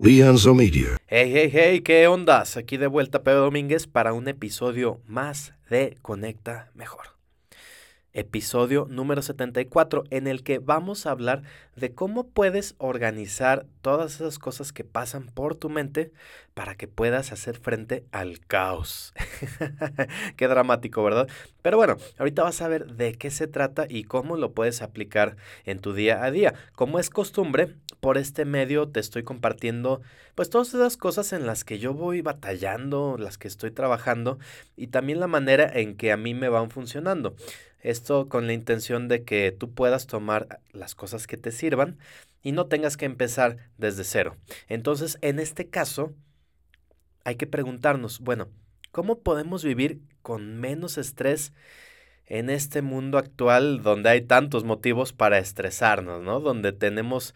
Lianzo Media. Hey, hey, hey, ¿qué ondas? Aquí de vuelta Pedro Domínguez para un episodio más de Conecta Mejor episodio número 74, en el que vamos a hablar de cómo puedes organizar todas esas cosas que pasan por tu mente para que puedas hacer frente al caos. qué dramático, ¿verdad? Pero bueno, ahorita vas a ver de qué se trata y cómo lo puedes aplicar en tu día a día. Como es costumbre, por este medio te estoy compartiendo pues todas esas cosas en las que yo voy batallando, las que estoy trabajando y también la manera en que a mí me van funcionando. Esto con la intención de que tú puedas tomar las cosas que te sirvan y no tengas que empezar desde cero. Entonces, en este caso, hay que preguntarnos, bueno, ¿cómo podemos vivir con menos estrés en este mundo actual donde hay tantos motivos para estresarnos, ¿no? Donde tenemos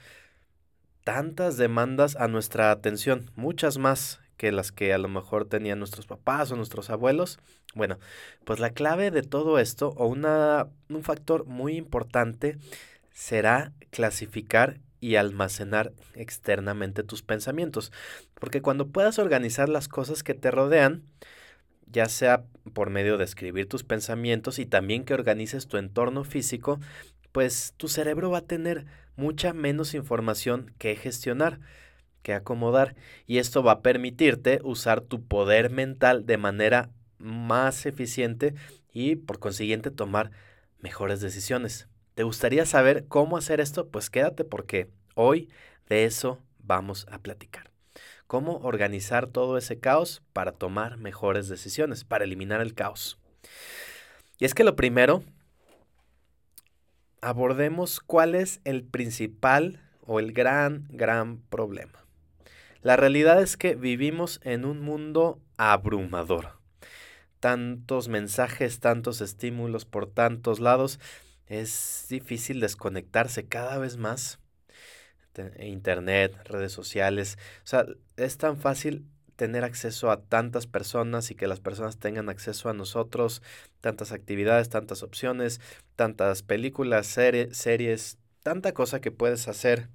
tantas demandas a nuestra atención, muchas más que las que a lo mejor tenían nuestros papás o nuestros abuelos. Bueno, pues la clave de todo esto o una, un factor muy importante será clasificar y almacenar externamente tus pensamientos. Porque cuando puedas organizar las cosas que te rodean, ya sea por medio de escribir tus pensamientos y también que organices tu entorno físico, pues tu cerebro va a tener mucha menos información que gestionar que acomodar y esto va a permitirte usar tu poder mental de manera más eficiente y por consiguiente tomar mejores decisiones. ¿Te gustaría saber cómo hacer esto? Pues quédate porque hoy de eso vamos a platicar. Cómo organizar todo ese caos para tomar mejores decisiones, para eliminar el caos. Y es que lo primero, abordemos cuál es el principal o el gran, gran problema. La realidad es que vivimos en un mundo abrumador. Tantos mensajes, tantos estímulos por tantos lados, es difícil desconectarse cada vez más. Internet, redes sociales, o sea, es tan fácil tener acceso a tantas personas y que las personas tengan acceso a nosotros, tantas actividades, tantas opciones, tantas películas, series, tanta cosa que puedes hacer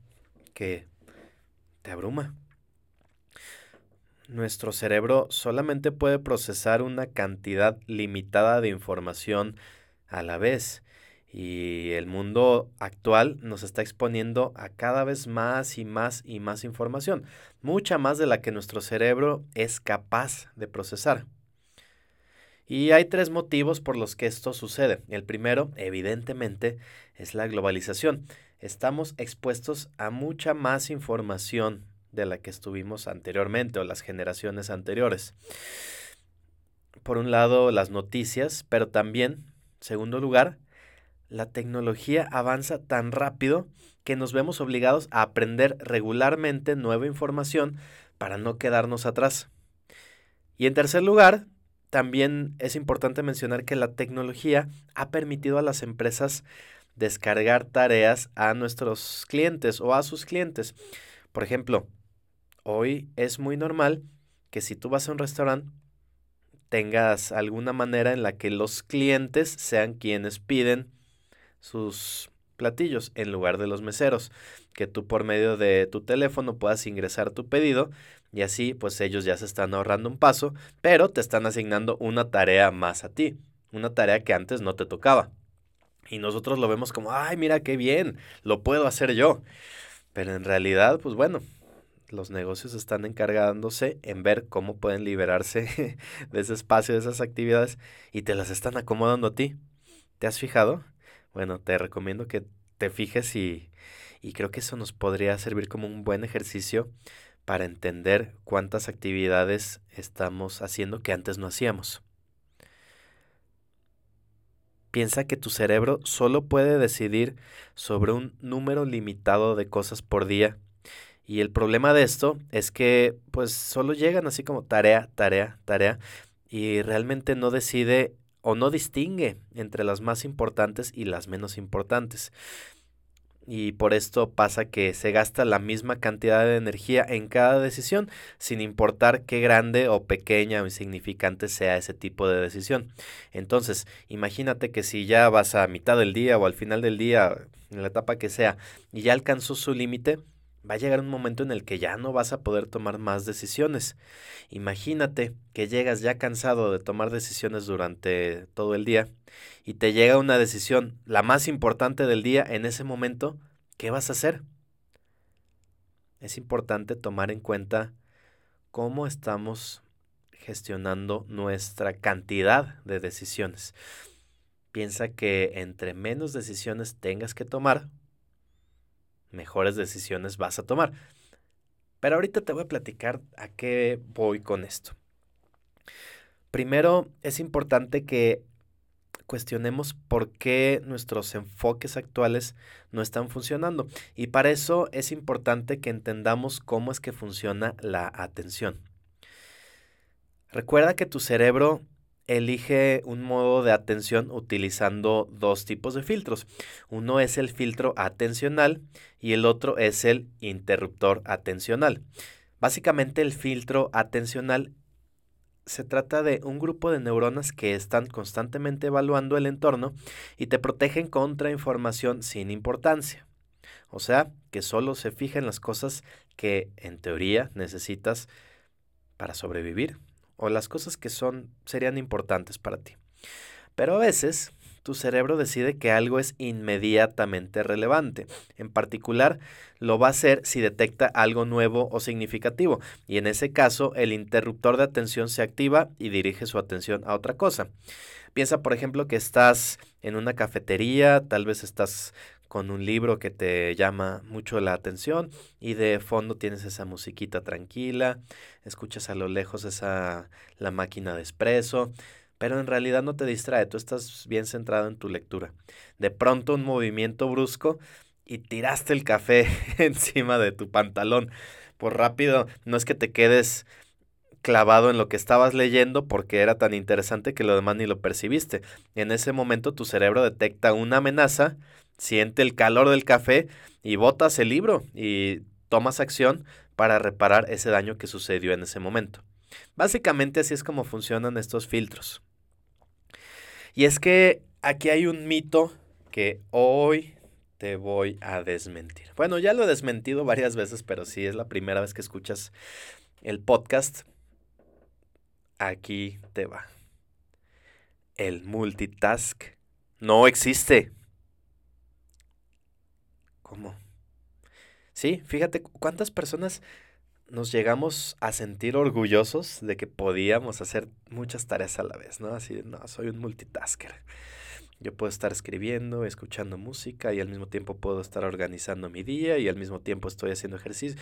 que te abruma nuestro cerebro solamente puede procesar una cantidad limitada de información a la vez. Y el mundo actual nos está exponiendo a cada vez más y más y más información, mucha más de la que nuestro cerebro es capaz de procesar. Y hay tres motivos por los que esto sucede. El primero, evidentemente, es la globalización. Estamos expuestos a mucha más información de la que estuvimos anteriormente o las generaciones anteriores. Por un lado, las noticias, pero también, segundo lugar, la tecnología avanza tan rápido que nos vemos obligados a aprender regularmente nueva información para no quedarnos atrás. Y en tercer lugar, también es importante mencionar que la tecnología ha permitido a las empresas descargar tareas a nuestros clientes o a sus clientes. Por ejemplo, Hoy es muy normal que si tú vas a un restaurante tengas alguna manera en la que los clientes sean quienes piden sus platillos en lugar de los meseros, que tú por medio de tu teléfono puedas ingresar tu pedido y así pues ellos ya se están ahorrando un paso, pero te están asignando una tarea más a ti, una tarea que antes no te tocaba. Y nosotros lo vemos como, ay, mira qué bien, lo puedo hacer yo. Pero en realidad, pues bueno, los negocios están encargándose en ver cómo pueden liberarse de ese espacio, de esas actividades y te las están acomodando a ti. ¿Te has fijado? Bueno, te recomiendo que te fijes y, y creo que eso nos podría servir como un buen ejercicio para entender cuántas actividades estamos haciendo que antes no hacíamos. Piensa que tu cerebro solo puede decidir sobre un número limitado de cosas por día y el problema de esto es que pues solo llegan así como tarea, tarea, tarea y realmente no decide o no distingue entre las más importantes y las menos importantes. Y por esto pasa que se gasta la misma cantidad de energía en cada decisión, sin importar qué grande o pequeña o insignificante sea ese tipo de decisión. Entonces, imagínate que si ya vas a mitad del día o al final del día, en la etapa que sea, y ya alcanzó su límite, va a llegar un momento en el que ya no vas a poder tomar más decisiones. Imagínate que llegas ya cansado de tomar decisiones durante todo el día y te llega una decisión, la más importante del día, en ese momento, ¿qué vas a hacer? Es importante tomar en cuenta cómo estamos gestionando nuestra cantidad de decisiones. Piensa que entre menos decisiones tengas que tomar, mejores decisiones vas a tomar. Pero ahorita te voy a platicar a qué voy con esto. Primero, es importante que cuestionemos por qué nuestros enfoques actuales no están funcionando. Y para eso es importante que entendamos cómo es que funciona la atención. Recuerda que tu cerebro elige un modo de atención utilizando dos tipos de filtros. Uno es el filtro atencional y el otro es el interruptor atencional. Básicamente el filtro atencional se trata de un grupo de neuronas que están constantemente evaluando el entorno y te protegen contra información sin importancia. O sea, que solo se fija en las cosas que en teoría necesitas para sobrevivir o las cosas que son serían importantes para ti. Pero a veces tu cerebro decide que algo es inmediatamente relevante. En particular, lo va a hacer si detecta algo nuevo o significativo, y en ese caso el interruptor de atención se activa y dirige su atención a otra cosa. Piensa, por ejemplo, que estás en una cafetería, tal vez estás con un libro que te llama mucho la atención y de fondo tienes esa musiquita tranquila, escuchas a lo lejos esa la máquina de espresso, pero en realidad no te distrae, tú estás bien centrado en tu lectura. De pronto un movimiento brusco y tiraste el café encima de tu pantalón. Por rápido, no es que te quedes clavado en lo que estabas leyendo porque era tan interesante que lo demás ni lo percibiste. En ese momento tu cerebro detecta una amenaza siente el calor del café y botas el libro y tomas acción para reparar ese daño que sucedió en ese momento. Básicamente así es como funcionan estos filtros. Y es que aquí hay un mito que hoy te voy a desmentir. Bueno, ya lo he desmentido varias veces, pero si es la primera vez que escuchas el podcast, aquí te va. El multitask no existe. ¿Cómo? Sí, fíjate cuántas personas nos llegamos a sentir orgullosos de que podíamos hacer muchas tareas a la vez, ¿no? Así, no, soy un multitasker. Yo puedo estar escribiendo, escuchando música y al mismo tiempo puedo estar organizando mi día y al mismo tiempo estoy haciendo ejercicio.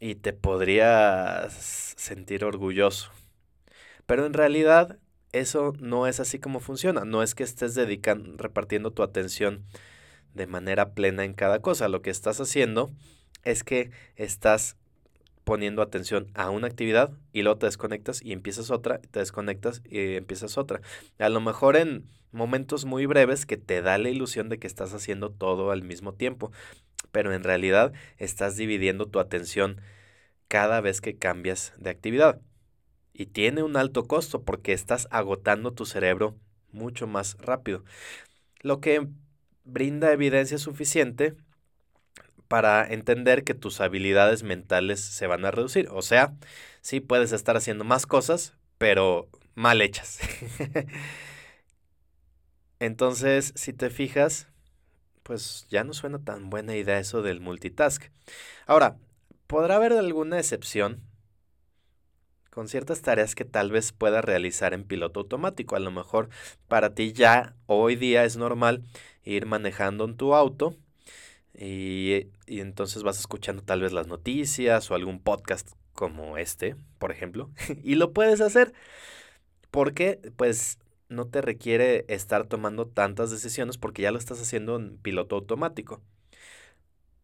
Y te podrías sentir orgulloso. Pero en realidad eso no es así como funciona. No es que estés dedicando, repartiendo tu atención de manera plena en cada cosa. Lo que estás haciendo es que estás poniendo atención a una actividad y luego te desconectas y empiezas otra, te desconectas y empiezas otra. A lo mejor en momentos muy breves que te da la ilusión de que estás haciendo todo al mismo tiempo, pero en realidad estás dividiendo tu atención cada vez que cambias de actividad. Y tiene un alto costo porque estás agotando tu cerebro mucho más rápido. Lo que brinda evidencia suficiente para entender que tus habilidades mentales se van a reducir. O sea, sí puedes estar haciendo más cosas, pero mal hechas. Entonces, si te fijas, pues ya no suena tan buena idea eso del multitask. Ahora, podrá haber alguna excepción con ciertas tareas que tal vez puedas realizar en piloto automático. A lo mejor para ti ya hoy día es normal ir manejando en tu auto y, y, entonces vas escuchando tal vez las noticias o algún podcast como este, por ejemplo, y lo puedes hacer porque pues no te requiere estar tomando tantas decisiones porque ya lo estás haciendo en piloto automático.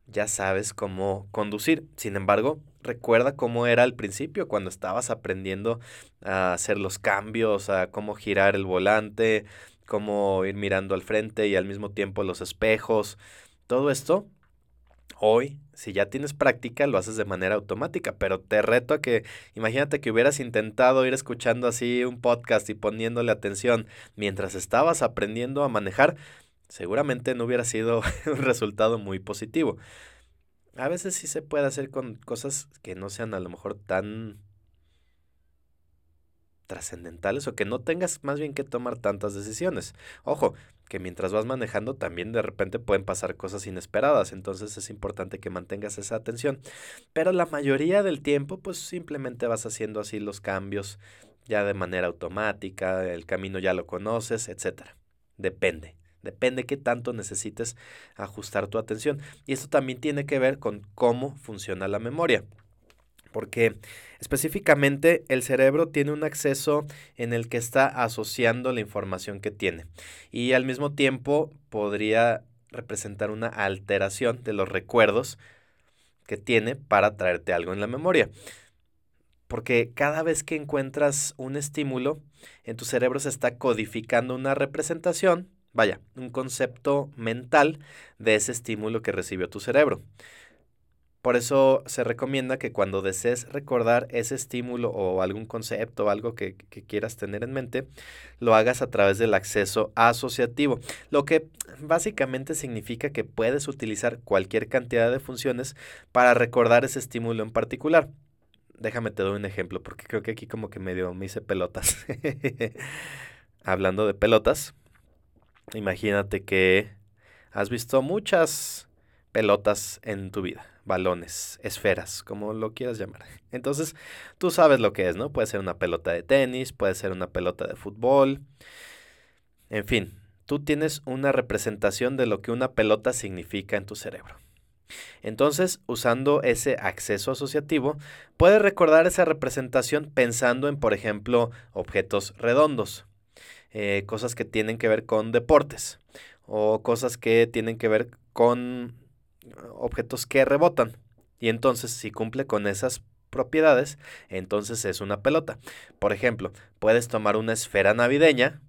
Ya sabes cómo conducir. Sin embargo, recuerda cómo era al principio cuando estabas aprendiendo a hacer los cambios, a cómo girar el volante, cómo ir mirando al frente y al mismo tiempo los espejos. Todo esto, hoy, si ya tienes práctica, lo haces de manera automática, pero te reto a que, imagínate que hubieras intentado ir escuchando así un podcast y poniéndole atención mientras estabas aprendiendo a manejar, seguramente no hubiera sido un resultado muy positivo. a veces sí se puede hacer con cosas que no sean a lo mejor tan trascendentales o que no tengas más bien que tomar tantas decisiones. Ojo, que mientras vas manejando también de repente pueden pasar cosas inesperadas, entonces es importante que mantengas esa atención. Pero la mayoría del tiempo pues simplemente vas haciendo así los cambios ya de manera automática, el camino ya lo conoces, etcétera. Depende. Depende qué tanto necesites ajustar tu atención. Y esto también tiene que ver con cómo funciona la memoria porque específicamente el cerebro tiene un acceso en el que está asociando la información que tiene y al mismo tiempo podría representar una alteración de los recuerdos que tiene para traerte algo en la memoria. Porque cada vez que encuentras un estímulo, en tu cerebro se está codificando una representación, vaya, un concepto mental de ese estímulo que recibió tu cerebro. Por eso se recomienda que cuando desees recordar ese estímulo o algún concepto o algo que, quieras tener en mente, lo hagas a través del acceso asociativo, lo que básicamente significa que puedes utilizar cualquier cantidad de funciones para recordar ese estímulo en particular. Déjame te doy un ejemplo, porque creo que aquí como que medio me hice pelotas. Hablando de pelotas, imagínate que has visto muchas pelotas en tu vida balones, esferas, como lo quieras llamar. Entonces, tú sabes lo que es, ¿no? Puede ser una pelota de tenis, puede ser una pelota de fútbol. En fin, tú tienes una representación de lo que una pelota significa en tu cerebro. Entonces, usando ese acceso asociativo, puedes recordar esa representación pensando en, por ejemplo, objetos redondos, eh, cosas que tienen que ver con deportes o cosas que tienen que ver con objetos que rebotan. Y entonces, si cumple con esas propiedades, entonces es una pelota. Por ejemplo, puedes tomar una esfera navideña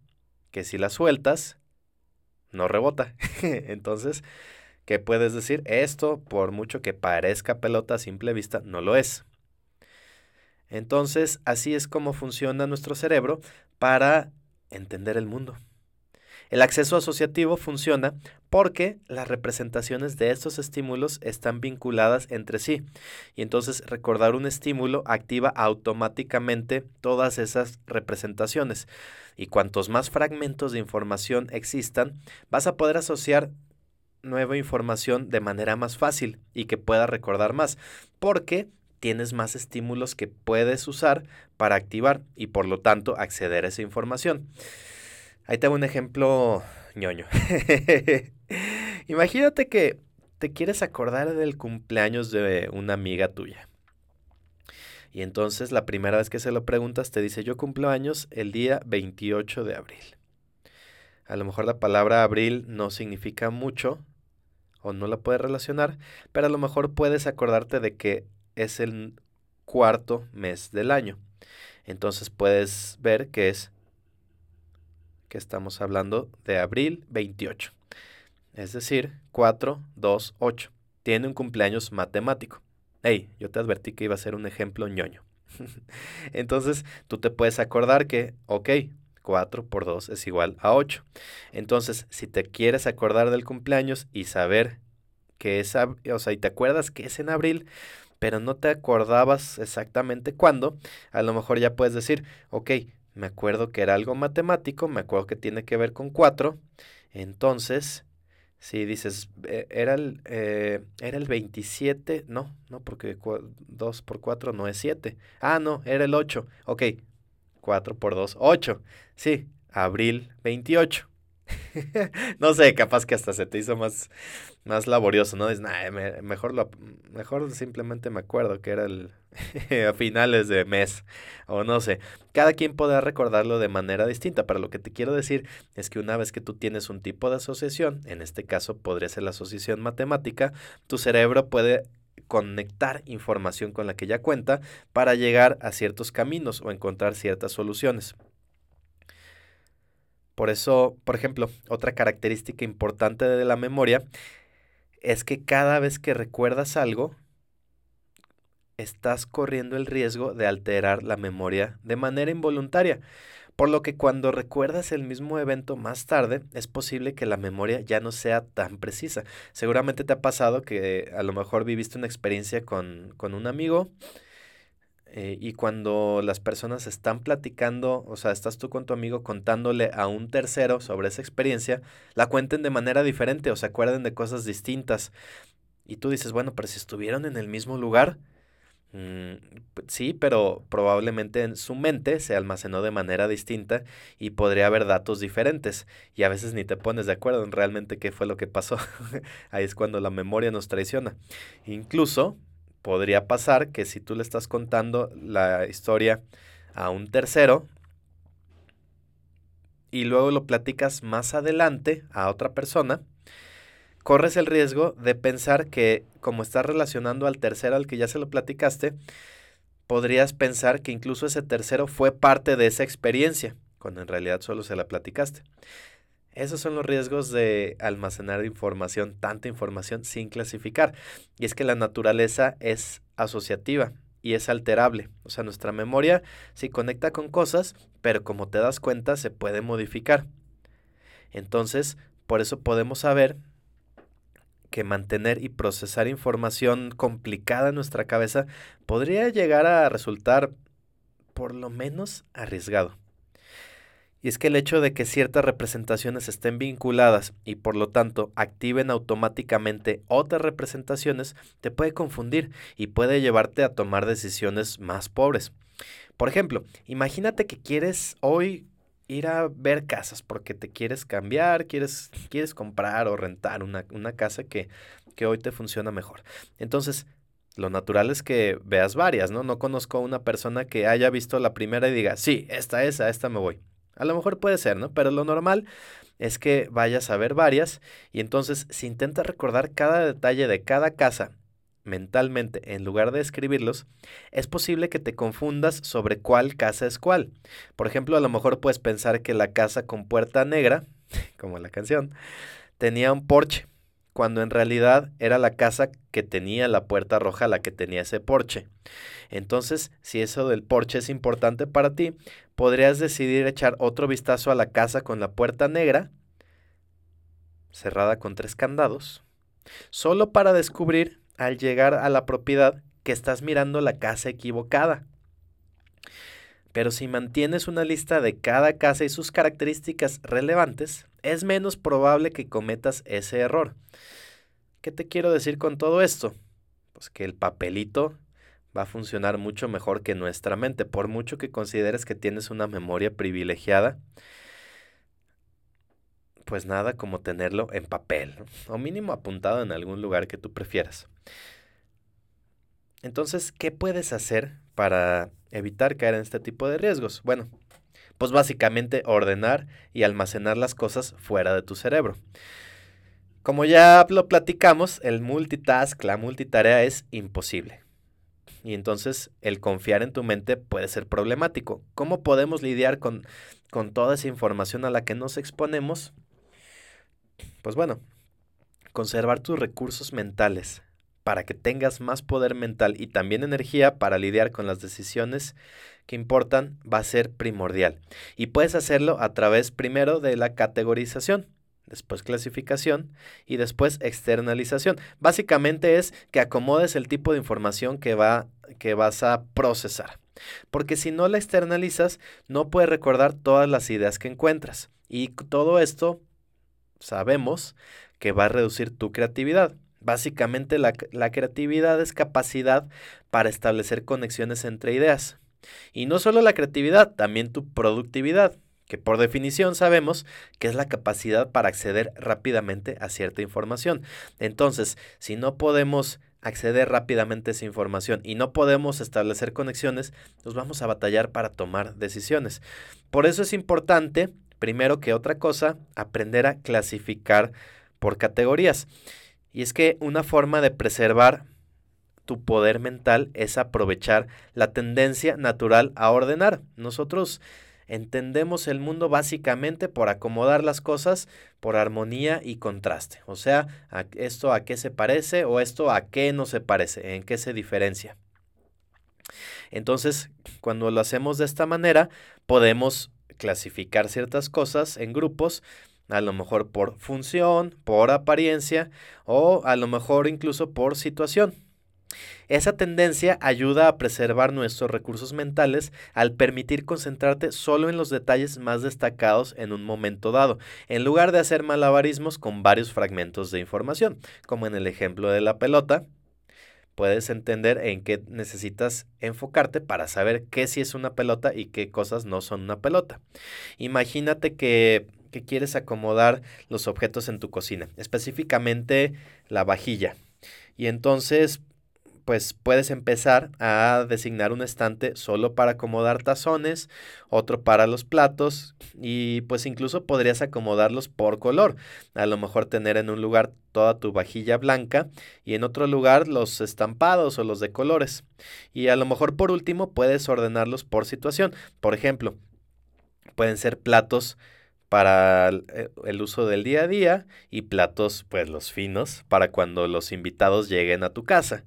que si la sueltas, no rebota. entonces, ¿qué puedes decir? Esto, por mucho que parezca pelota a simple vista, no lo es. Entonces, así es como funciona nuestro cerebro para entender el mundo. El acceso asociativo funciona porque las representaciones de estos estímulos están vinculadas entre sí. Y entonces recordar un estímulo activa automáticamente todas esas representaciones. Y cuantos más fragmentos de información existan, vas a poder asociar nueva información de manera más fácil y que pueda recordar más. Porque tienes más estímulos que puedes usar para activar y por lo tanto acceder a esa información. Ahí tengo un ejemplo ñoño. Imagínate que te quieres acordar del cumpleaños de una amiga tuya. Y entonces la primera vez que se lo preguntas te dice, yo cumplo años el día 28 de abril. A lo mejor la palabra abril no significa mucho o no la puedes relacionar, pero a lo mejor puedes acordarte de que es el cuarto mes del año. Entonces puedes ver que es que estamos hablando de abril 28. Es decir, 4, 2, 8. Tiene un cumpleaños matemático. Hey, yo te advertí que iba a ser un ejemplo ñoño. Entonces, tú te puedes acordar que, ok, 4 por 2 es igual a 8. Entonces, si te quieres acordar del cumpleaños y saber que es, o sea, y te acuerdas que es en abril, pero no te acordabas exactamente cuándo, a lo mejor ya puedes decir, ok, me acuerdo que era algo matemático, me acuerdo que tiene que ver con 4, entonces, si dices, eh, era el, eh, era el 27, no, no, porque 2 por 4 no es 7, ah, no, era el 8, ok, 4 por 2, 8, sí, abril 28. no sé, capaz que hasta se te hizo más, más laborioso, ¿no? Es, mejor, lo, mejor simplemente me acuerdo que era el a finales de mes, o no sé. Cada quien podrá recordarlo de manera distinta, pero lo que te quiero decir es que una vez que tú tienes un tipo de asociación, en este caso podría ser la asociación matemática, tu cerebro puede conectar información con la que ya cuenta para llegar a ciertos caminos o encontrar ciertas soluciones. Por eso, por ejemplo, otra característica importante de la memoria es que cada vez que recuerdas algo, estás corriendo el riesgo de alterar la memoria de manera involuntaria. por lo que cuando recuerdas el mismo evento más tarde, es posible que la memoria ya no sea tan precisa. Seguramente te ha pasado que a lo mejor viviste una experiencia con, con un amigo eh, y cuando las personas están platicando, o sea, estás tú con tu amigo contándole a un tercero sobre esa experiencia, la cuenten de manera diferente o se acuerden de cosas distintas. Y tú dices, bueno, pero si estuvieron en el mismo lugar, mm, sí, pero probablemente en su mente se almacenó de manera distinta y podría haber datos diferentes. Y a veces ni te pones de acuerdo en realmente qué fue lo que pasó. Ahí es cuando la memoria nos traiciona. Incluso podría pasar que si tú le estás contando la historia a un tercero y luego lo platicas más adelante a otra persona, corres el riesgo de pensar que como estás relacionando al tercero al que ya se lo platicaste, podrías pensar que incluso ese tercero fue parte de esa experiencia, cuando en realidad solo se la platicaste. Esos son los riesgos de almacenar información, tanta información sin clasificar. Y es que la naturaleza es asociativa y es alterable. O sea, nuestra memoria sí conecta con cosas, pero como te das cuenta se puede modificar. Entonces, por eso podemos saber que mantener y procesar información complicada en nuestra cabeza podría llegar a resultar por lo menos arriesgado. Y es que el hecho de que ciertas representaciones estén vinculadas y por lo tanto activen automáticamente otras representaciones te puede confundir y puede llevarte a tomar decisiones más pobres. Por ejemplo, imagínate que quieres hoy ir a ver casas porque te quieres cambiar, quieres, quieres comprar o rentar una, una casa que, que hoy te funciona mejor. Entonces, lo natural es que veas varias, ¿no? No conozco a una persona que haya visto la primera y diga, sí, esta es, a esta me voy. A lo mejor puede ser, ¿no? Pero lo normal es que vayas a ver varias y entonces si intentas recordar cada detalle de cada casa mentalmente en lugar de escribirlos, es posible que te confundas sobre cuál casa es cuál. Por ejemplo, a lo mejor puedes pensar que la casa con puerta negra, como la canción, tenía un porche cuando en realidad era la casa que tenía la puerta roja la que tenía ese porche. Entonces, si eso del porche es importante para ti, podrías decidir echar otro vistazo a la casa con la puerta negra, cerrada con tres candados, solo para descubrir al llegar a la propiedad que estás mirando la casa equivocada. Pero si mantienes una lista de cada casa y sus características relevantes, es menos probable que cometas ese error. ¿Qué te quiero decir con todo esto? Pues que el papelito va a funcionar mucho mejor que nuestra mente, por mucho que consideres que tienes una memoria privilegiada. Pues nada como tenerlo en papel, o mínimo apuntado en algún lugar que tú prefieras. Entonces, ¿qué puedes hacer para evitar caer en este tipo de riesgos? Bueno, pues básicamente ordenar y almacenar las cosas fuera de tu cerebro. Como ya lo platicamos, el multitask, la multitarea es imposible. Y entonces el confiar en tu mente puede ser problemático. ¿Cómo podemos lidiar con, con toda esa información a la que nos exponemos? Pues bueno, conservar tus recursos mentales para que tengas más poder mental y también energía para lidiar con las decisiones que importan va a ser primordial. Y puedes hacerlo a través primero de la categorización, después clasificación y después externalización. Básicamente es que acomodes el tipo de información que, va, que vas a procesar. Porque si no la externalizas, no puedes recordar todas las ideas que encuentras. Y todo esto sabemos que va a reducir tu creatividad. Básicamente la, creatividad es capacidad para establecer conexiones entre ideas. Y no solo la creatividad, también tu productividad, que por definición sabemos que es la capacidad para acceder rápidamente a cierta información. Entonces, si no podemos acceder rápidamente a esa información y no podemos establecer conexiones, nos vamos a batallar para tomar decisiones. Por eso es importante, primero que otra cosa, aprender a clasificar por categorías. Y es que una forma de preservar tu poder mental es aprovechar la tendencia natural a ordenar. Nosotros entendemos el mundo básicamente por acomodar las cosas por armonía y contraste. O sea, esto a qué se parece o esto a qué no se parece, en qué se diferencia. Entonces, cuando lo hacemos de esta manera, podemos clasificar ciertas cosas en grupos, a lo mejor por función, por apariencia o a lo mejor incluso por situación. Esa tendencia ayuda a preservar nuestros recursos mentales al permitir concentrarte solo en los detalles más destacados en un momento dado, en lugar de hacer malabarismos con varios fragmentos de información, como en el ejemplo de la pelota. Puedes entender en qué necesitas enfocarte para saber qué sí es una pelota y qué cosas no son una pelota. Imagínate que, que quieres acomodar los objetos en tu cocina, específicamente la vajilla. Y entonces pues puedes empezar a designar un estante solo para acomodar tazones, otro para los platos y pues incluso podrías acomodarlos por color. A lo mejor tener en un lugar toda tu vajilla blanca y en otro lugar los estampados o los de colores. Y a lo mejor por último puedes ordenarlos por situación. Por ejemplo, pueden ser platos para eh, el uso del día a día y platos pues los finos para cuando los invitados lleguen a tu casa.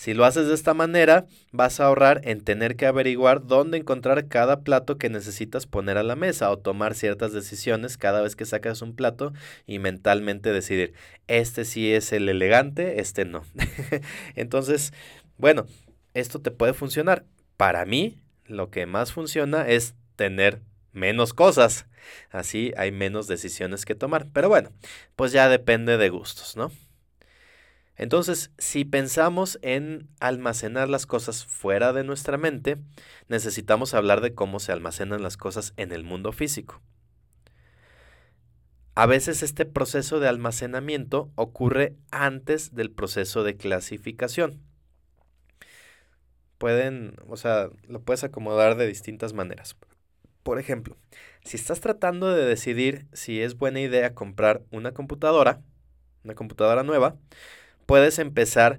Si lo haces de esta manera, vas a ahorrar en tener que averiguar dónde encontrar cada plato que necesitas poner a la mesa o tomar ciertas decisiones cada vez que sacas un plato y mentalmente decidir, este sí es el elegante, este no. Entonces, bueno, esto te puede funcionar. Para mí, lo que más funciona es tener menos cosas. Así hay menos decisiones que tomar. Pero bueno, pues ya depende de gustos, ¿no? Entonces, si pensamos en almacenar las cosas fuera de nuestra mente, necesitamos hablar de cómo se almacenan las cosas en el mundo físico. A veces este proceso de almacenamiento ocurre antes del proceso de clasificación. Pueden, o sea, lo puedes acomodar de distintas maneras. Por ejemplo, si estás tratando de decidir si es buena idea comprar una computadora, una computadora nueva, puedes empezar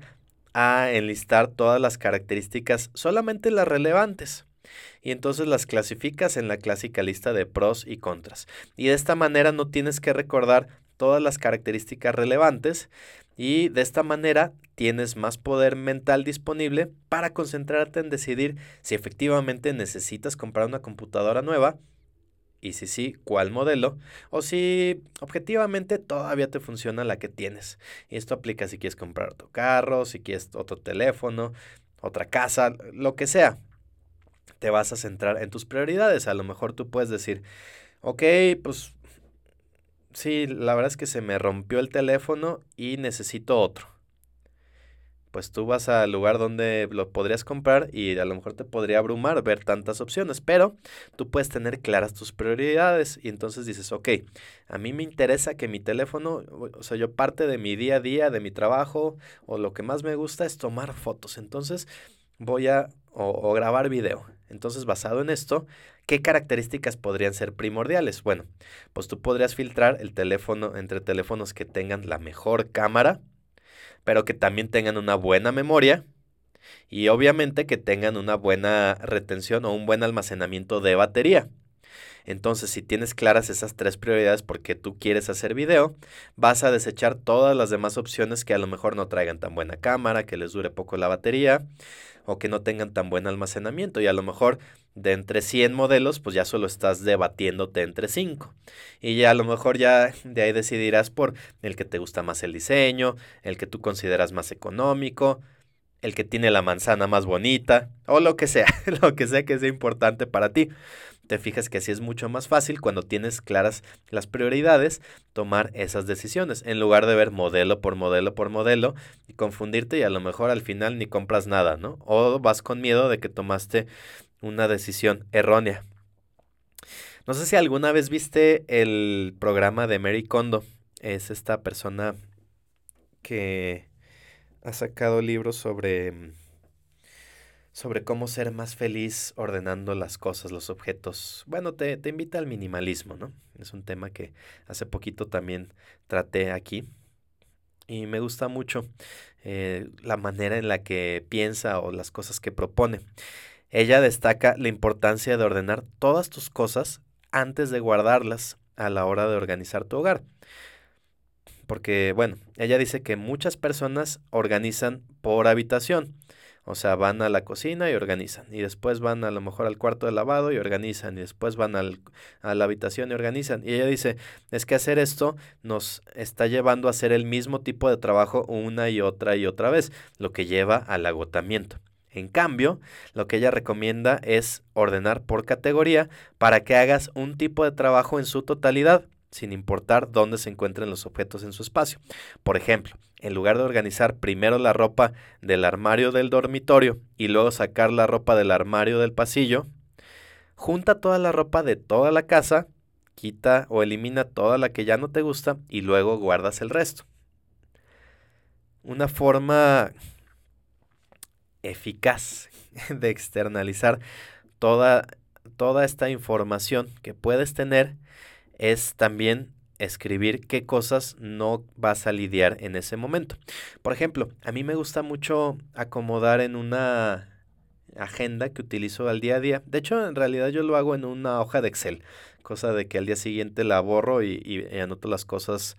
a enlistar todas las características, solamente las relevantes. Y entonces las clasificas en la clásica lista de pros y contras. Y de esta manera no tienes que recordar todas las características relevantes y de esta manera tienes más poder mental disponible para concentrarte en decidir si efectivamente necesitas comprar una computadora nueva y si sí, cuál modelo, o si objetivamente todavía te funciona la que tienes. Y esto aplica si quieres comprar otro carro, si quieres otro teléfono, otra casa, lo que sea. Te vas a centrar en tus prioridades. A lo mejor tú puedes decir, ok, pues sí, la verdad es que se me rompió el teléfono y necesito otro pues tú vas al lugar donde lo podrías comprar y a lo mejor te podría abrumar ver tantas opciones, pero tú puedes tener claras tus prioridades y entonces dices, ok, a mí me interesa que mi teléfono, o sea, yo parte de mi día a día, de mi trabajo o lo que más me gusta es tomar fotos, entonces voy a, o, o grabar video. Entonces, basado en esto, ¿qué características podrían ser primordiales? Bueno, pues tú podrías filtrar el teléfono entre teléfonos que tengan la mejor cámara, pero que también tengan una buena memoria y obviamente que tengan una buena retención o un buen almacenamiento de batería. Entonces, si tienes claras esas tres prioridades porque tú quieres hacer video, vas a desechar todas las demás opciones que a lo mejor no traigan tan buena cámara, que les dure poco la batería o que no tengan tan buen almacenamiento. Y a lo mejor de entre 100 modelos, pues ya solo estás debatiéndote entre 5. Y ya a lo mejor ya de ahí decidirás por el que te gusta más el diseño, el que tú consideras más económico, el que tiene la manzana más bonita, o lo que sea, lo que sea que sea importante para ti. Te fijas que así es mucho más fácil cuando tienes claras las prioridades tomar esas decisiones, en lugar de ver modelo por modelo por modelo y confundirte y a lo mejor al final ni compras nada, ¿no? O vas con miedo de que tomaste una decisión errónea. No sé si alguna vez viste el programa de Mary Kondo. Es esta persona que ha sacado libros sobre sobre cómo ser más feliz ordenando las cosas, los objetos. Bueno, te, te, invita al minimalismo, ¿no? Es un tema que hace poquito también traté aquí. Y me gusta mucho eh, la manera en la que piensa o las cosas que propone. Ella destaca la importancia de ordenar todas tus cosas antes de guardarlas a la hora de organizar tu hogar. Porque, bueno, ella dice que muchas personas organizan por habitación. O sea, van a la cocina y organizan. Y después van a lo mejor al cuarto de lavado y organizan. Y después van al, a la habitación y organizan. Y ella dice, es que hacer esto nos está llevando a hacer el mismo tipo de trabajo una y otra y otra vez, lo que lleva al agotamiento. En cambio, lo que ella recomienda es ordenar por categoría para que hagas un tipo de trabajo en su totalidad, sin importar dónde se encuentren los objetos en su espacio. Por ejemplo, en lugar de organizar primero la ropa del armario del dormitorio y luego sacar la ropa del armario del pasillo, junta toda la ropa de toda la casa, quita o elimina toda la que ya no te gusta y luego guardas el resto. Una forma eficaz de externalizar toda, toda esta información que puedes tener es también escribir qué cosas no vas a lidiar en ese momento. Por ejemplo, a mí me gusta mucho acomodar en una agenda que utilizo al día a día. De hecho, en realidad yo lo hago en una hoja de Excel, cosa de que al día siguiente la borro y, anoto las cosas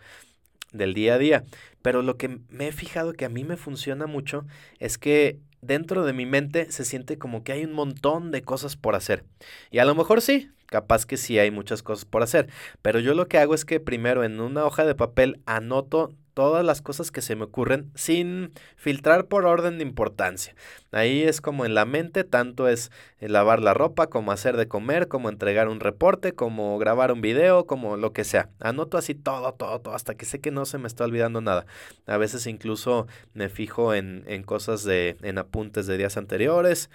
del día a día. Pero lo que me he fijado que a mí me funciona mucho es que dentro de mi mente se siente como que hay un montón de cosas por hacer. Y a lo mejor sí, capaz que sí hay muchas cosas por hacer. Pero yo lo que hago es que primero en una hoja de papel anoto todas las cosas que se me ocurren sin filtrar por orden de importancia. Ahí es como en la mente, tanto es lavar la ropa, como hacer de comer, como entregar un reporte, como grabar un video, como lo que sea. Anoto así todo, todo, todo, hasta que sé que no se me está olvidando nada. A veces incluso me fijo en, en cosas de, en apuntes de días anteriores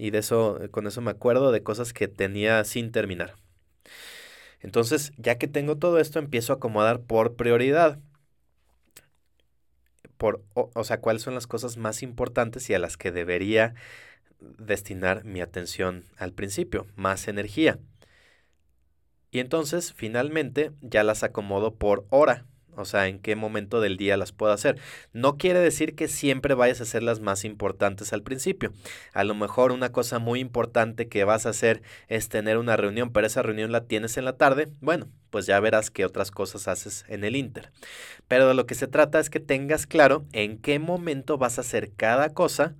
y de eso, con eso me acuerdo de cosas que tenía sin terminar. Entonces, ya que tengo todo esto, empiezo a acomodar por prioridad por, o, sea, cuáles son las cosas más importantes y a las que debería destinar mi atención al principio, más energía. Y entonces, finalmente, ya las acomodo por hora o sea, en qué momento del día las puedo hacer. No quiere decir que siempre vayas a hacer las más importantes al principio. A lo mejor una cosa muy importante que vas a hacer es tener una reunión, pero esa reunión la tienes en la tarde. Bueno, pues ya verás qué otras cosas haces en el Inter. Pero de lo que se trata es que tengas claro en qué momento vas a hacer cada cosa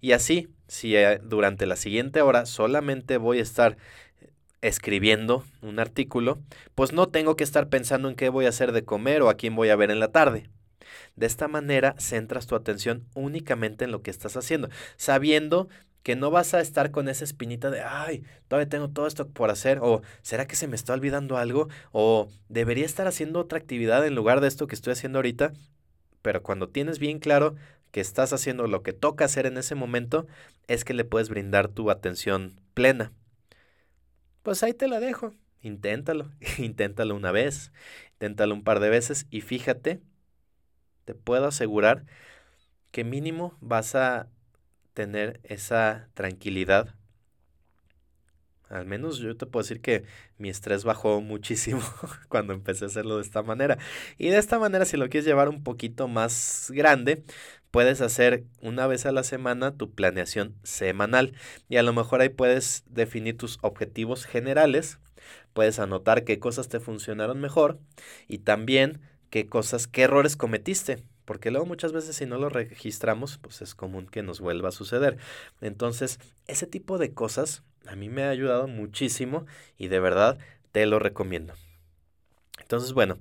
y así, si eh, durante la siguiente hora solamente voy a estar escribiendo un artículo, pues no tengo que estar pensando en qué voy a hacer de comer o a quién voy a ver en la tarde. De esta manera centras tu atención únicamente en lo que estás haciendo, sabiendo que no vas a estar con esa espinita de, ay, todavía tengo todo esto por hacer, o será que se me está olvidando algo, o debería estar haciendo otra actividad en lugar de esto que estoy haciendo ahorita. Pero cuando tienes bien claro que estás haciendo lo que toca hacer en ese momento, es que le puedes brindar tu atención plena. Pues ahí te la dejo. Inténtalo. Inténtalo una vez. Inténtalo un par de veces y fíjate, te puedo asegurar que mínimo vas a tener esa tranquilidad. Al menos yo te puedo decir que mi estrés bajó muchísimo cuando empecé a hacerlo de esta manera. Y de esta manera, si lo quieres llevar un poquito más grande, puedes hacer una vez a la semana tu planeación semanal y a lo mejor ahí puedes definir tus objetivos generales, puedes anotar qué cosas te funcionaron mejor y también qué cosas, qué errores cometiste. Porque luego muchas veces si no lo registramos, pues es común que nos vuelva a suceder. Entonces, ese tipo de cosas a mí me ha ayudado muchísimo y de verdad te lo recomiendo. Entonces, bueno,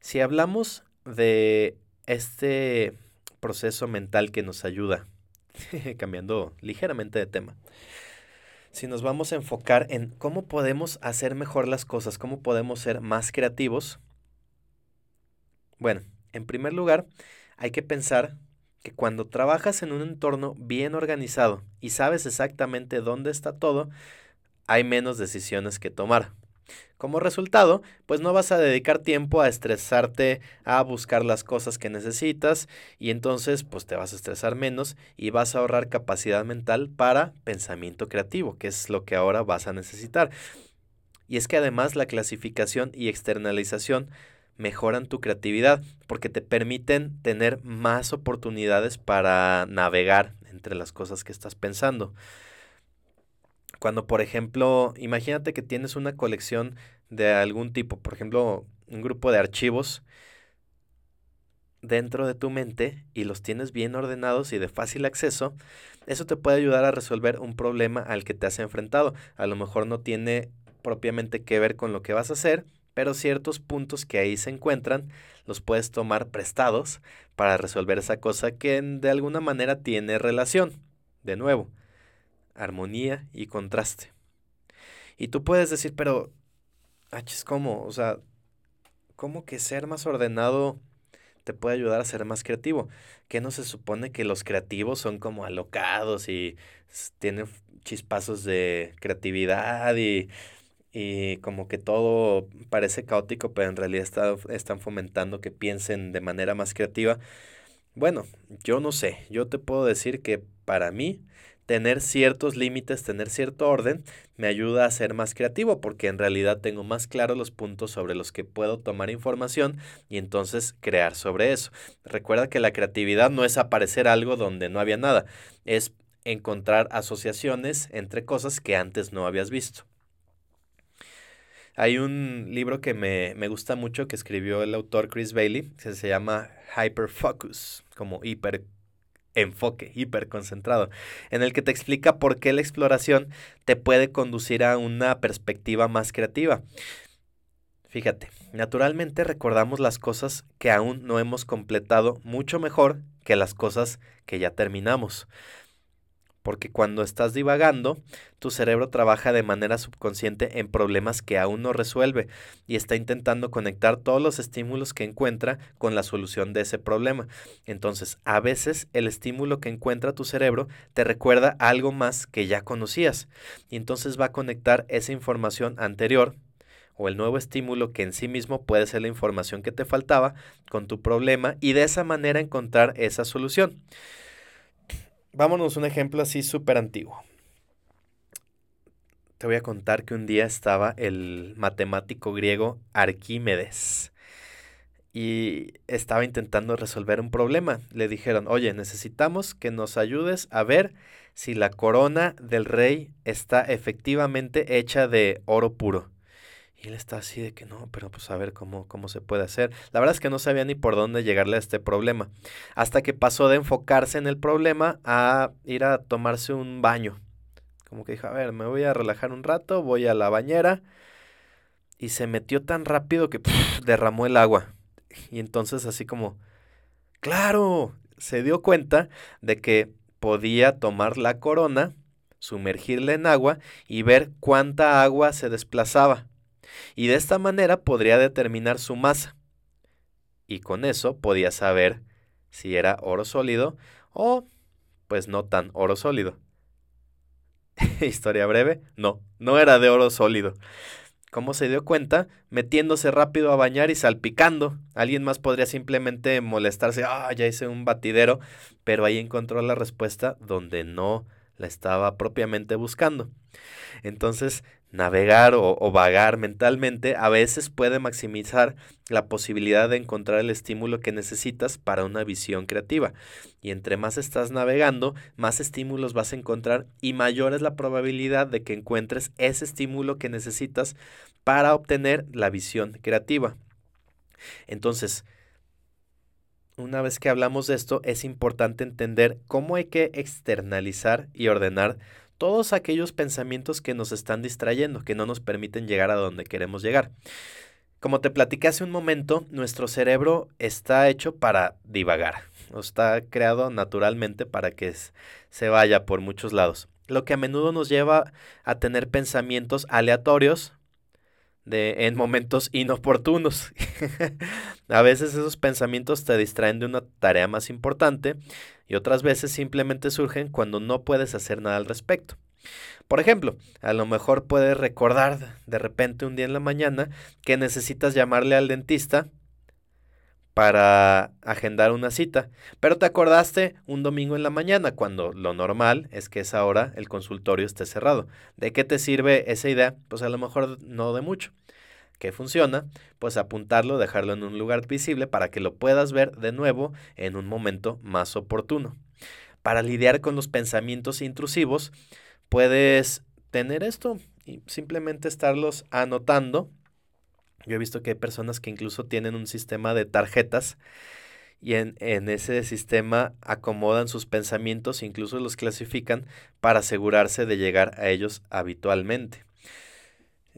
si hablamos de este proceso mental que nos ayuda, cambiando ligeramente de tema. Si nos vamos a enfocar en cómo podemos hacer mejor las cosas, cómo podemos ser más creativos, bueno, en primer lugar, hay que pensar que cuando trabajas en un entorno bien organizado y sabes exactamente dónde está todo, hay menos decisiones que tomar. Como resultado, pues no vas a dedicar tiempo a estresarte, a buscar las cosas que necesitas y entonces pues te vas a estresar menos y vas a ahorrar capacidad mental para pensamiento creativo, que es lo que ahora vas a necesitar. Y es que además la clasificación y externalización mejoran tu creatividad porque te permiten tener más oportunidades para navegar entre las cosas que estás pensando. Cuando, por ejemplo, imagínate que tienes una colección de algún tipo, por ejemplo, un grupo de archivos dentro de tu mente y los tienes bien ordenados y de fácil acceso, eso te puede ayudar a resolver un problema al que te has enfrentado. A lo mejor no tiene propiamente que ver con lo que vas a hacer, pero ciertos puntos que ahí se encuentran los puedes tomar prestados para resolver esa cosa que de alguna manera tiene relación. De nuevo, armonía y contraste. Y tú puedes decir, pero, ¿cómo? O sea, ¿cómo que ser más ordenado te puede ayudar a ser más creativo? ¿Qué no se supone que los creativos son como alocados y tienen chispazos de creatividad y, y como que todo parece caótico, pero en realidad están fomentando que piensen de manera más creativa? Bueno, yo no sé, yo te puedo decir que para mí tener ciertos límites, tener cierto orden, me ayuda a ser más creativo porque en realidad tengo más claros los puntos sobre los que puedo tomar información y entonces crear sobre eso. Recuerda que la creatividad no es aparecer algo donde no había nada, es encontrar asociaciones entre cosas que antes no habías visto. Hay un libro que me, me gusta mucho que escribió el autor Chris Bailey, que se llama Hyperfocus, como hiper enfoque hiperconcentrado, en el que te explica por qué la exploración te puede conducir a una perspectiva más creativa. Fíjate, naturalmente recordamos las cosas que aún no hemos completado mucho mejor que las cosas que ya terminamos porque cuando estás divagando, tu cerebro trabaja de manera subconsciente en problemas que aún no resuelve y está intentando conectar todos los estímulos que encuentra con la solución de ese problema. Entonces, a veces el estímulo que encuentra tu cerebro te recuerda algo más que ya conocías y entonces va a conectar esa información anterior o el nuevo estímulo que en sí mismo puede ser la información que te faltaba con tu problema y de esa manera encontrar esa solución. Vámonos un ejemplo así súper antiguo. Te voy a contar que un día estaba el matemático griego Arquímedes y estaba intentando resolver un problema. Le dijeron, oye, necesitamos que nos ayudes a ver si la corona del rey está efectivamente hecha de oro puro. Y él está así de que no, pero pues a ver cómo, cómo se puede hacer. La verdad es que no sabía ni por dónde llegarle a este problema. Hasta que pasó de enfocarse en el problema a ir a tomarse un baño. Como que dijo, a ver, me voy a relajar un rato, voy a la bañera. Y se metió tan rápido que derramó el agua. Y entonces así como, claro, se dio cuenta de que podía tomar la corona, sumergirla en agua y ver cuánta agua se desplazaba y de esta manera podría determinar su masa. Y con eso podía saber si era oro sólido o pues no tan oro sólido. Historia breve, no, no era de oro sólido. ¿Cómo se dio cuenta? Metiéndose rápido a bañar y salpicando. Alguien más podría simplemente molestarse, ah, ya hice un batidero, pero ahí encontró la respuesta donde no la estaba propiamente buscando. Entonces, navegar o, vagar mentalmente a veces puede maximizar la posibilidad de encontrar el estímulo que necesitas para una visión creativa. Y entre más estás navegando, más estímulos vas a encontrar y mayor es la probabilidad de que encuentres ese estímulo que necesitas para obtener la visión creativa. Entonces, una vez que hablamos de esto, es importante entender cómo hay que externalizar y ordenar todos aquellos pensamientos que nos están distrayendo, que no nos permiten llegar a donde queremos llegar. Como te platiqué hace un momento, nuestro cerebro está hecho para divagar, está creado naturalmente para que se vaya por muchos lados, lo que a menudo nos lleva a tener pensamientos aleatorios de, en momentos inoportunos. a veces esos pensamientos te distraen de una tarea más importante y otras veces simplemente surgen cuando no puedes hacer nada al respecto. Por ejemplo, a lo mejor puedes recordar de repente un día en la mañana que necesitas llamarle al dentista para agendar una cita, pero te acordaste un domingo en la mañana cuando lo normal es que esa hora el consultorio esté cerrado. ¿De qué te sirve esa idea? Pues a lo mejor no de mucho. ¿Qué funciona? Pues apuntarlo, dejarlo en un lugar visible para que lo puedas ver de nuevo en un momento más oportuno. Para lidiar con los pensamientos intrusivos, puedes tener esto y simplemente estarlos anotando yo he visto que hay personas que incluso tienen un sistema de tarjetas y en, ese sistema acomodan sus pensamientos, incluso los clasifican para asegurarse de llegar a ellos habitualmente.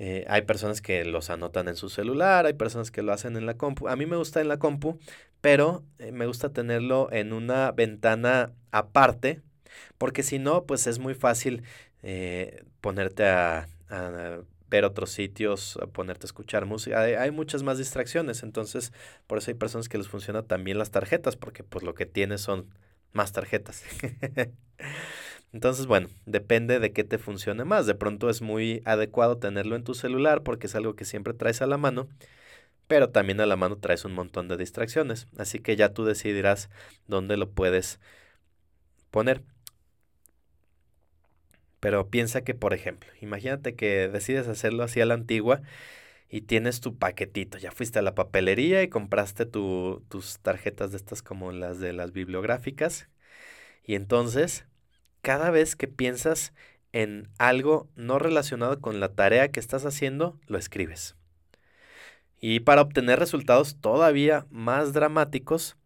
Eh, hay personas que los anotan en su celular, hay personas que lo hacen en la compu. A mí me gusta en la compu, pero eh, me gusta tenerlo en una ventana aparte, porque si no, pues es muy fácil eh, ponerte a, ver otros sitios, a ponerte a escuchar música. Hay, hay, muchas más distracciones, entonces por eso hay personas que les funcionan también las tarjetas, porque pues lo que tienes son más tarjetas. Entonces, bueno, depende de qué te funcione más. De pronto es muy adecuado tenerlo en tu celular porque es algo que siempre traes a la mano, pero también a la mano traes un montón de distracciones. Así que ya tú decidirás dónde lo puedes poner. Pero piensa que, por ejemplo, imagínate que decides hacerlo así a la antigua y tienes tu paquetito. Ya fuiste a la papelería y compraste tus tarjetas de estas como las de las bibliográficas. Y entonces cada vez que piensas en algo no relacionado con la tarea que estás haciendo, lo escribes. Y para obtener resultados todavía más dramáticos,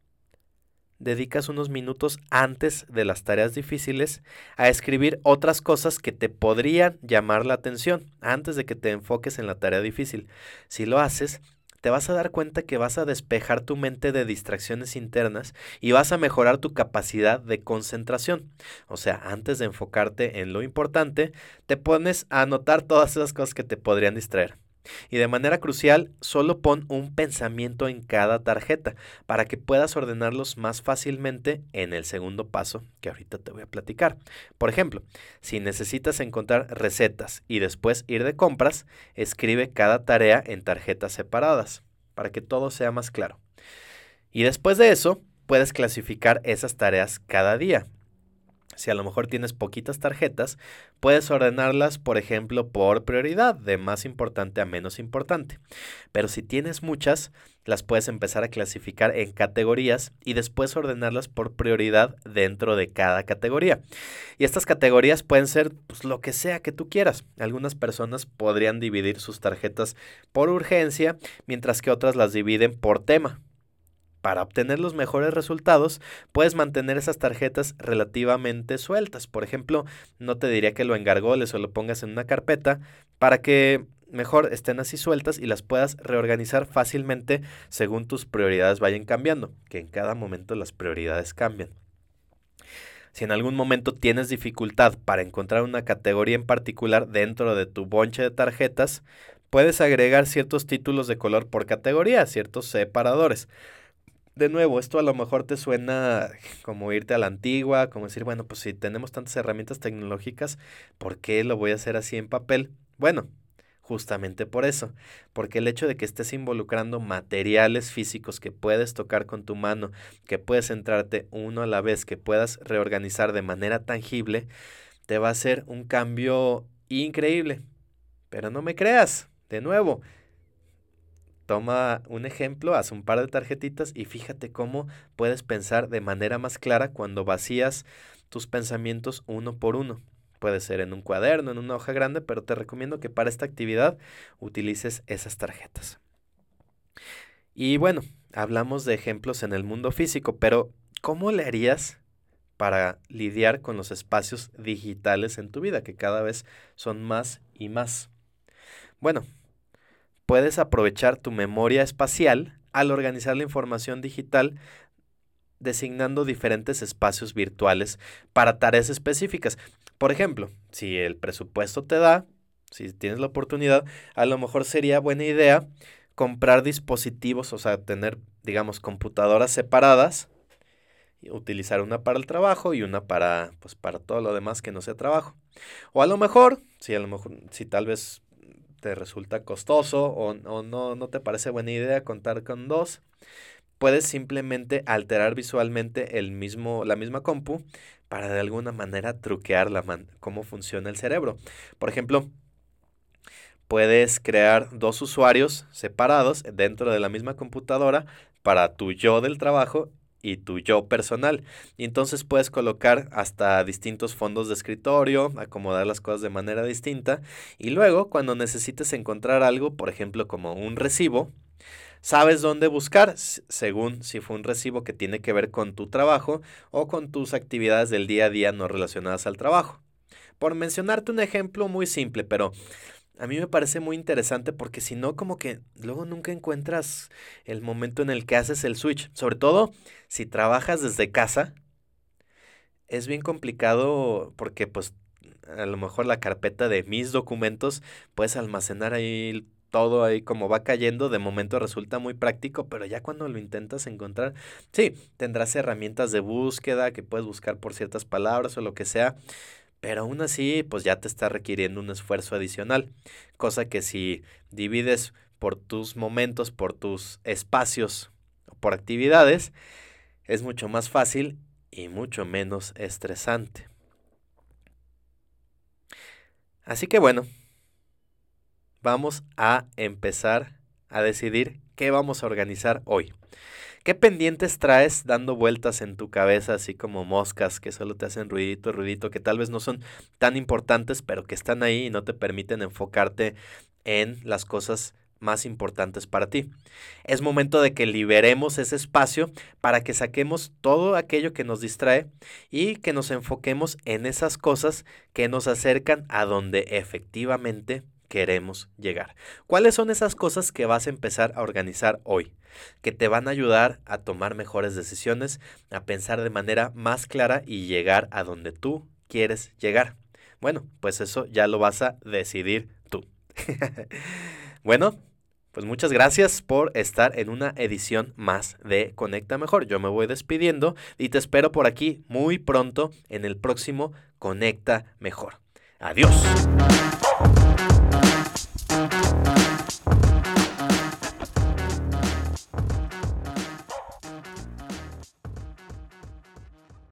dedicas unos minutos antes de las tareas difíciles a escribir otras cosas que te podrían llamar la atención antes de que te enfoques en la tarea difícil. Si lo haces, te vas a dar cuenta que vas a despejar tu mente de distracciones internas y vas a mejorar tu capacidad de concentración. O sea, antes de enfocarte en lo importante, te pones a anotar todas esas cosas que te podrían distraer. Y de manera crucial, solo pon un pensamiento en cada tarjeta para que puedas ordenarlos más fácilmente en el segundo paso que ahorita te voy a platicar. Por ejemplo, si necesitas encontrar recetas y después ir de compras, escribe cada tarea en tarjetas separadas para que todo sea más claro. Y después de eso, puedes clasificar esas tareas cada día si a lo mejor tienes poquitas tarjetas, puedes ordenarlas, por ejemplo, por prioridad, de más importante a menos importante. Pero si tienes muchas, las puedes empezar a clasificar en categorías y después ordenarlas por prioridad dentro de cada categoría. Y estas categorías pueden ser pues, lo que sea que tú quieras. Algunas personas podrían dividir sus tarjetas por urgencia, mientras que otras las dividen por tema para obtener los mejores resultados, puedes mantener esas tarjetas relativamente sueltas. Por ejemplo, no te diría que lo engargoles o lo pongas en una carpeta para que mejor estén así sueltas y las puedas reorganizar fácilmente según tus prioridades vayan cambiando, que en cada momento las prioridades cambian. Si en algún momento tienes dificultad para encontrar una categoría en particular dentro de tu bonche de tarjetas, puedes agregar ciertos títulos de color por categoría, ciertos separadores de nuevo, esto a lo mejor te suena como irte a la antigua, como decir, bueno, pues si tenemos tantas herramientas tecnológicas, ¿por qué lo voy a hacer así en papel? Bueno, justamente por eso, porque el hecho de que estés involucrando materiales físicos que puedes tocar con tu mano, que puedes centrarte uno a la vez, que puedas reorganizar de manera tangible, te va a hacer un cambio increíble. Pero no me creas, de nuevo, Toma un ejemplo, haz un par de tarjetitas y fíjate cómo puedes pensar de manera más clara cuando vacías tus pensamientos uno por uno. Puede ser en un cuaderno, en una hoja grande, pero te recomiendo que para esta actividad utilices esas tarjetas. Y bueno, hablamos de ejemplos en el mundo físico, pero ¿cómo le harías para lidiar con los espacios digitales en tu vida, que cada vez son más y más? Bueno, puedes aprovechar tu memoria espacial al organizar la información digital designando diferentes espacios virtuales para tareas específicas. Por ejemplo, si el presupuesto te da, si tienes la oportunidad, a lo mejor sería buena idea comprar dispositivos, o sea, tener, digamos, computadoras separadas, utilizar una para el trabajo y una para, pues, para todo lo demás que no sea trabajo. O a lo mejor, si a lo mejor, si tal vez te resulta costoso o, no, no te parece buena idea contar con dos, puedes simplemente alterar visualmente el mismo, la misma compu para de alguna manera truquear la cómo funciona el cerebro. Por ejemplo, puedes crear dos usuarios separados dentro de la misma computadora para tu yo del trabajo y tu yo personal. Y entonces puedes colocar hasta distintos fondos de escritorio, acomodar las cosas de manera distinta y luego cuando necesites encontrar algo, por ejemplo como un recibo, Sabes dónde buscar según si fue un recibo que tiene que ver con tu trabajo o con tus actividades del día a día no relacionadas al trabajo. Por mencionarte un ejemplo muy simple, pero a mí me parece muy interesante porque si no, como que luego nunca encuentras el momento en el que haces el switch. Sobre todo si trabajas desde casa, es bien complicado porque pues a lo mejor la carpeta de mis documentos puedes almacenar ahí todo ahí como va cayendo, de momento resulta muy práctico, pero ya cuando lo intentas encontrar, sí, tendrás herramientas de búsqueda que puedes buscar por ciertas palabras o lo que sea, pero aún así, pues ya te está requiriendo un esfuerzo adicional, cosa que si divides por tus momentos, por tus espacios, por actividades, es mucho más fácil y mucho menos estresante. Así que bueno, vamos a empezar a decidir qué vamos a organizar hoy. ¿Qué pendientes traes dando vueltas en tu cabeza, así como moscas que solo te hacen ruidito, ruidito, que tal vez no son tan importantes, pero que están ahí y no te permiten enfocarte en las cosas más importantes para ti. Es momento de que liberemos ese espacio para que saquemos todo aquello que nos distrae y que nos enfoquemos en esas cosas que nos acercan a donde efectivamente queremos llegar. ¿Cuáles son esas cosas que vas a empezar a organizar hoy? Que te van a ayudar a tomar mejores decisiones, a pensar de manera más clara y llegar a donde tú quieres llegar. Bueno, pues eso ya lo vas a decidir tú. bueno, pues muchas gracias por estar en una edición más de Conecta Mejor. Yo me voy despidiendo y te espero por aquí muy pronto en el próximo Conecta Mejor. Adiós.